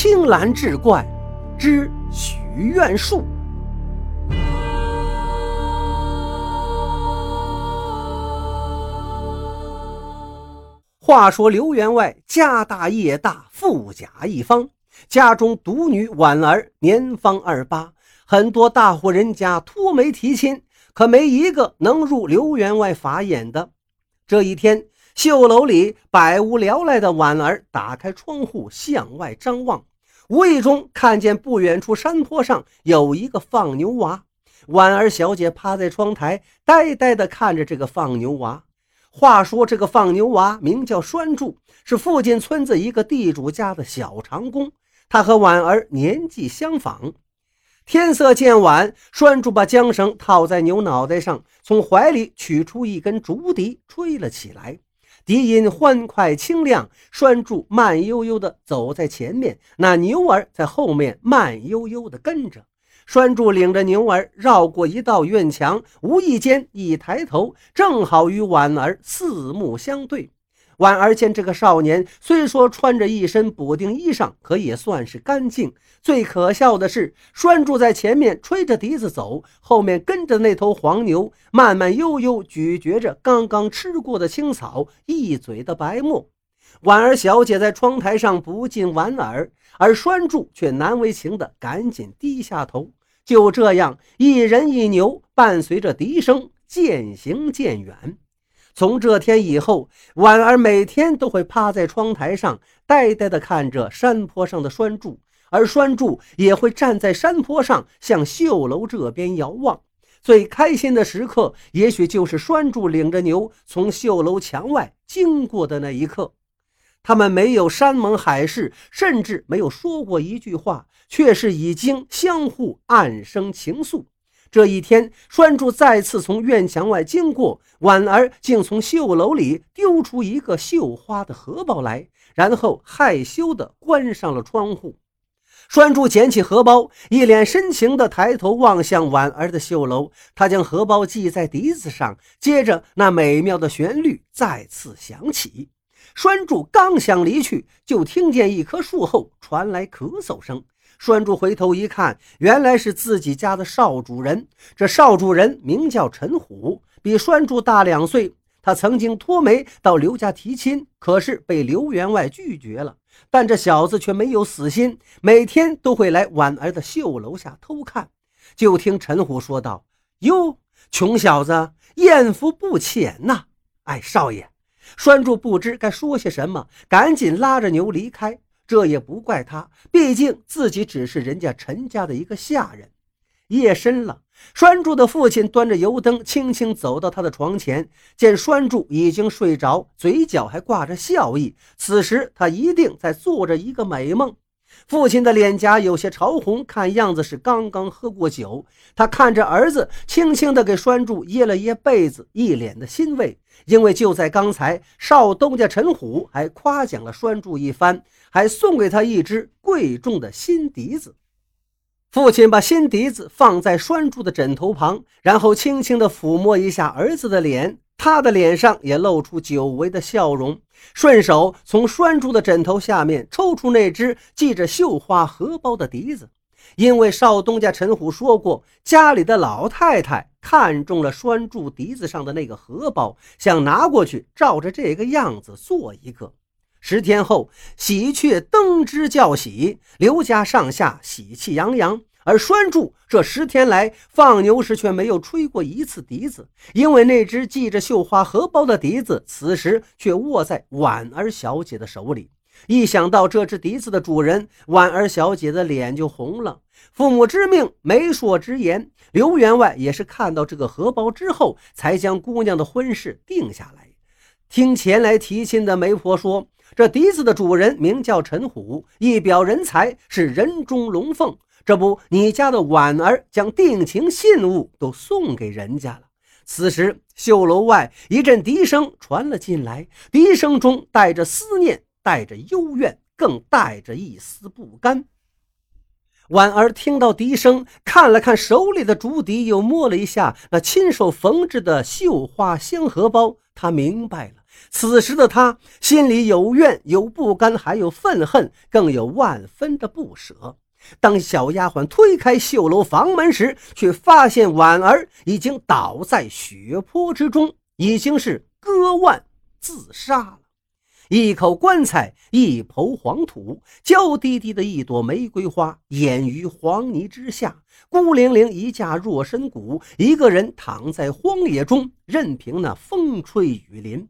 青蓝志怪之许愿树。话说刘员外家大业大，富甲一方，家中独女婉儿年方二八，很多大户人家托媒提亲，可没一个能入刘员外法眼的。这一天，绣楼里百无聊赖的婉儿打开窗户向外张望，无意中看见不远处山坡上有一个放牛娃。婉儿小姐趴在窗台，呆呆地看着这个放牛娃。话说这个放牛娃名叫栓柱，是附近村子一个地主家的小长工。他和婉儿年纪相仿。天色渐晚，栓柱把缰绳套在牛脑袋上，从怀里取出一根竹笛，吹了起来。笛音欢快清亮，栓柱慢悠悠地走在前面，那牛儿在后面慢悠悠地跟着。栓柱领着牛儿绕过一道院墙，无意间一抬头，正好与婉儿四目相对。婉儿见这个少年虽说穿着一身补丁衣裳，可也算是干净。最可笑的是，栓柱在前面吹着笛子走，后面跟着那头黄牛，慢慢悠悠咀嚼着刚刚吃过的青草，一嘴的白沫。婉儿小姐在窗台上不禁莞尔，而栓柱却难为情的赶紧低下头。就这样，一人一牛伴随着笛声渐行渐远。从这天以后，婉儿每天都会趴在窗台上，呆呆地看着山坡上的栓柱，而栓柱也会站在山坡上向绣楼这边遥望。最开心的时刻，也许就是栓柱领着牛从绣楼墙外经过的那一刻。他们没有山盟海誓，甚至没有说过一句话。却是已经相互暗生情愫。这一天，栓柱再次从院墙外经过，婉儿竟从绣楼里丢出一个绣花的荷包来，然后害羞地关上了窗户。栓柱捡起荷包，一脸深情地抬头望向婉儿的绣楼。他将荷包系在笛子上，接着那美妙的旋律再次响起。栓柱刚想离去，就听见一棵树后传来咳嗽声。栓柱回头一看，原来是自己家的少主人。这少主人名叫陈虎，比栓柱大两岁。他曾经托媒到刘家提亲，可是被刘员外拒绝了。但这小子却没有死心，每天都会来婉儿的绣楼下偷看。就听陈虎说道：“哟，穷小子，艳福不浅呐！”哎，少爷，栓柱不知该说些什么，赶紧拉着牛离开。这也不怪他，毕竟自己只是人家陈家的一个下人。夜深了，栓柱的父亲端着油灯，轻轻走到他的床前，见栓柱已经睡着，嘴角还挂着笑意。此时他一定在做着一个美梦。父亲的脸颊有些潮红，看样子是刚刚喝过酒。他看着儿子，轻轻地给栓柱掖了掖被子，一脸的欣慰。因为就在刚才，少东家陈虎还夸奖了栓柱一番。还送给他一只贵重的新笛子。父亲把新笛子放在栓柱的枕头旁，然后轻轻地抚摸一下儿子的脸，他的脸上也露出久违的笑容。顺手从栓柱的枕头下面抽出那只系着绣花荷包的笛子，因为少东家陈虎说过，家里的老太太看中了栓柱笛子上的那个荷包，想拿过去照着这个样子做一个。十天后，喜鹊登枝叫喜，刘家上下喜气洋洋。而栓柱这十天来放牛时却没有吹过一次笛子，因为那只系着绣花荷包的笛子，此时却握在婉儿小姐的手里。一想到这只笛子的主人，婉儿小姐的脸就红了。父母之命，媒妁之言，刘员外也是看到这个荷包之后，才将姑娘的婚事定下来。听前来提亲的媒婆说。这笛子的主人名叫陈虎，一表人才，是人中龙凤。这不，你家的婉儿将定情信物都送给人家了。此时，绣楼外一阵笛声传了进来，笛声中带着思念，带着幽怨，更带着一丝不甘。婉儿听到笛声，看了看手里的竹笛，又摸了一下那亲手缝制的绣花香荷包，她明白了。此时的她心里有怨，有不甘，还有愤恨，更有万分的不舍。当小丫鬟推开绣楼房门时，却发现婉儿已经倒在血泊之中，已经是割腕自杀了。一口棺材，一抔黄土，娇滴滴的一朵玫瑰花掩于黄泥之下，孤零零一架弱身骨，一个人躺在荒野中，任凭那风吹雨淋。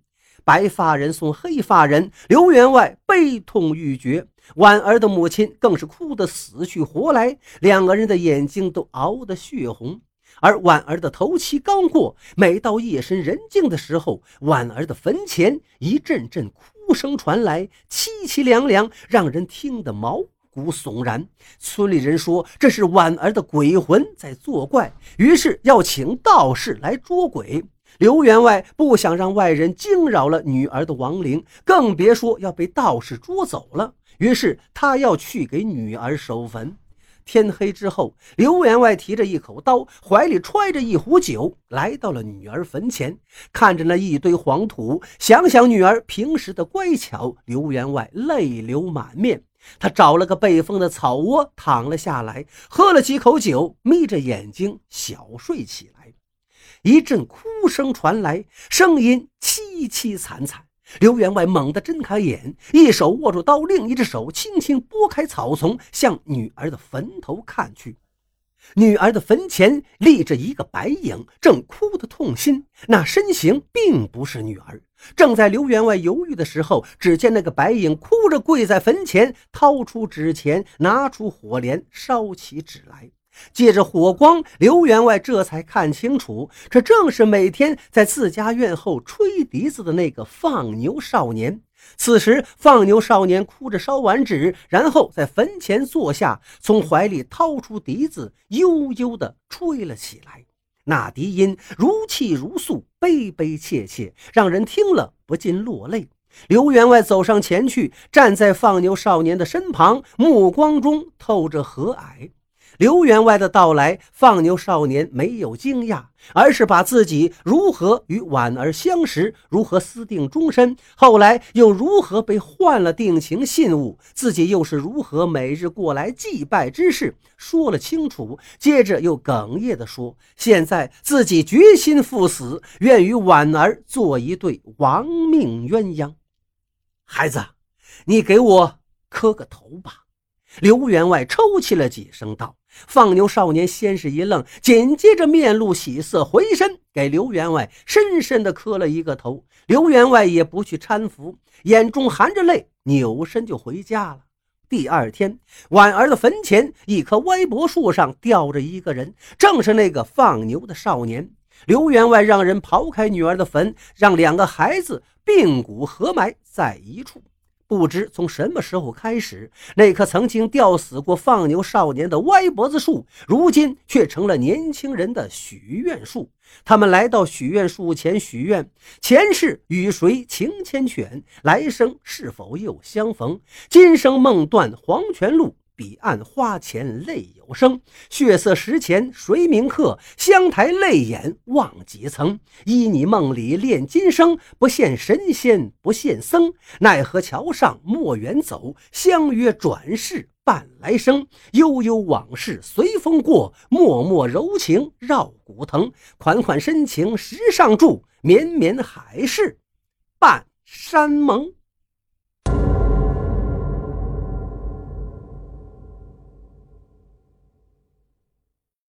白发人送黑发人，刘员外悲痛欲绝，婉儿的母亲更是哭得死去活来，两个人的眼睛都熬得血红。而婉儿的头七刚过，每到夜深人静的时候，婉儿的坟前一阵阵哭声传来，凄凄凉凉，让人听得毛骨悚然。村里人说这是婉儿的鬼魂在作怪，于是要请道士来捉鬼。刘员外不想让外人惊扰了女儿的亡灵，更别说要被道士捉走了。于是他要去给女儿守坟。天黑之后，刘员外提着一口刀，怀里揣着一壶酒，来到了女儿坟前，看着那一堆黄土，想想女儿平时的乖巧，刘员外泪流满面。他找了个背风的草窝躺了下来，喝了几口酒，眯着眼睛小睡起来。一阵哭声传来，声音凄凄惨惨。刘员外猛地睁开眼，一手握住刀，另一只手轻轻拨开草丛，向女儿的坟头看去。女儿的坟前立着一个白影，正哭得痛心。那身形并不是女儿。正在刘员外犹豫的时候，只见那个白影哭着跪在坟前，掏出纸钱，拿出火镰，烧起纸来。借着火光，刘员外这才看清楚，这正是每天在自家院后吹笛子的那个放牛少年。此时，放牛少年哭着烧完纸，然后在坟前坐下，从怀里掏出笛子，悠悠地吹了起来。那笛音如泣如诉，悲悲切切，让人听了不禁落泪。刘员外走上前去，站在放牛少年的身旁，目光中透着和蔼。刘员外的到来，放牛少年没有惊讶，而是把自己如何与婉儿相识，如何私定终身，后来又如何被换了定情信物，自己又是如何每日过来祭拜之事，说了清楚。接着又哽咽地说：“现在自己决心赴死，愿与婉儿做一对亡命鸳鸯。”孩子，你给我磕个头吧。刘员外抽泣了几声，道。放牛少年先是一愣，紧接着面露喜色，回身给刘员外深深的磕了一个头。刘员外也不去搀扶，眼中含着泪，扭身就回家了。第二天，婉儿的坟前一棵歪脖树上吊着一个人，正是那个放牛的少年。刘员外让人刨开女儿的坟，让两个孩子并骨合埋在一处。不知从什么时候开始，那棵曾经吊死过放牛少年的歪脖子树，如今却成了年轻人的许愿树。他们来到许愿树前许愿：前世与谁情牵犬，来生是否又相逢？今生梦断黄泉路。彼岸花前泪有声，血色石前谁铭刻？香台泪眼望几层？依你梦里恋今生，不羡神仙不羡僧。奈何桥上莫远走，相约转世伴来生。悠悠往事随风过，脉脉柔情绕骨疼。款款深情石上住，绵绵海誓伴山盟。